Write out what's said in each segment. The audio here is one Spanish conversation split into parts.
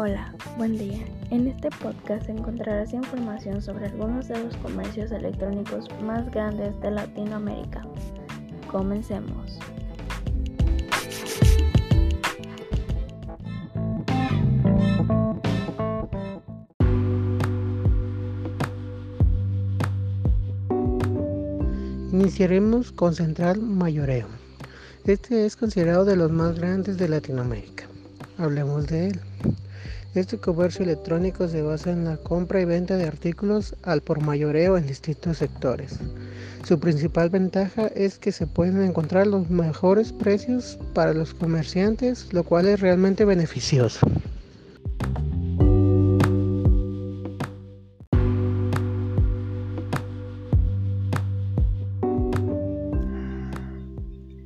Hola, buen día. En este podcast encontrarás información sobre algunos de los comercios electrónicos más grandes de Latinoamérica. Comencemos. Iniciaremos con Central Mayoreo. Este es considerado de los más grandes de Latinoamérica. Hablemos de él. Este comercio electrónico se basa en la compra y venta de artículos al por mayoreo en distintos sectores. Su principal ventaja es que se pueden encontrar los mejores precios para los comerciantes, lo cual es realmente beneficioso.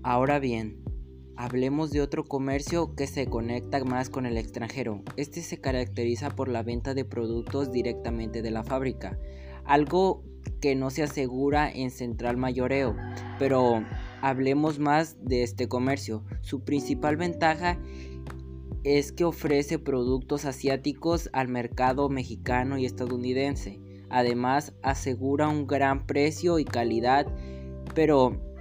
Ahora bien, Hablemos de otro comercio que se conecta más con el extranjero. Este se caracteriza por la venta de productos directamente de la fábrica, algo que no se asegura en Central Mayoreo. Pero hablemos más de este comercio. Su principal ventaja es que ofrece productos asiáticos al mercado mexicano y estadounidense. Además, asegura un gran precio y calidad, pero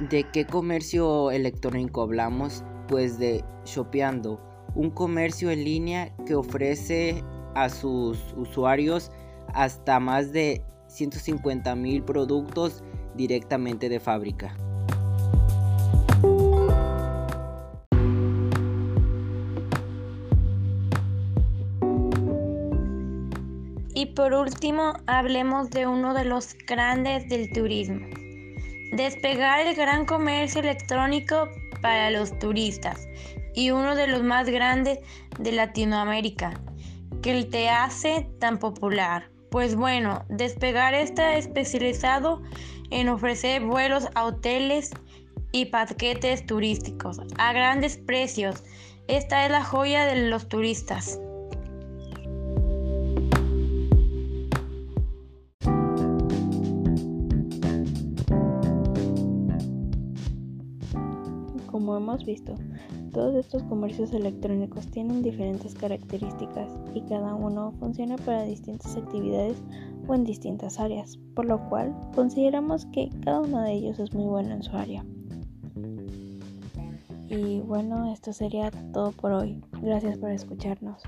¿De qué comercio electrónico hablamos? Pues de Shopeando, un comercio en línea que ofrece a sus usuarios hasta más de 150 mil productos directamente de fábrica. Y por último, hablemos de uno de los grandes del turismo. Despegar el gran comercio electrónico para los turistas y uno de los más grandes de Latinoamérica, que te hace tan popular. Pues bueno, Despegar está especializado en ofrecer vuelos a hoteles y paquetes turísticos a grandes precios. Esta es la joya de los turistas. Como hemos visto, todos estos comercios electrónicos tienen diferentes características y cada uno funciona para distintas actividades o en distintas áreas, por lo cual consideramos que cada uno de ellos es muy bueno en su área. Y bueno, esto sería todo por hoy. Gracias por escucharnos.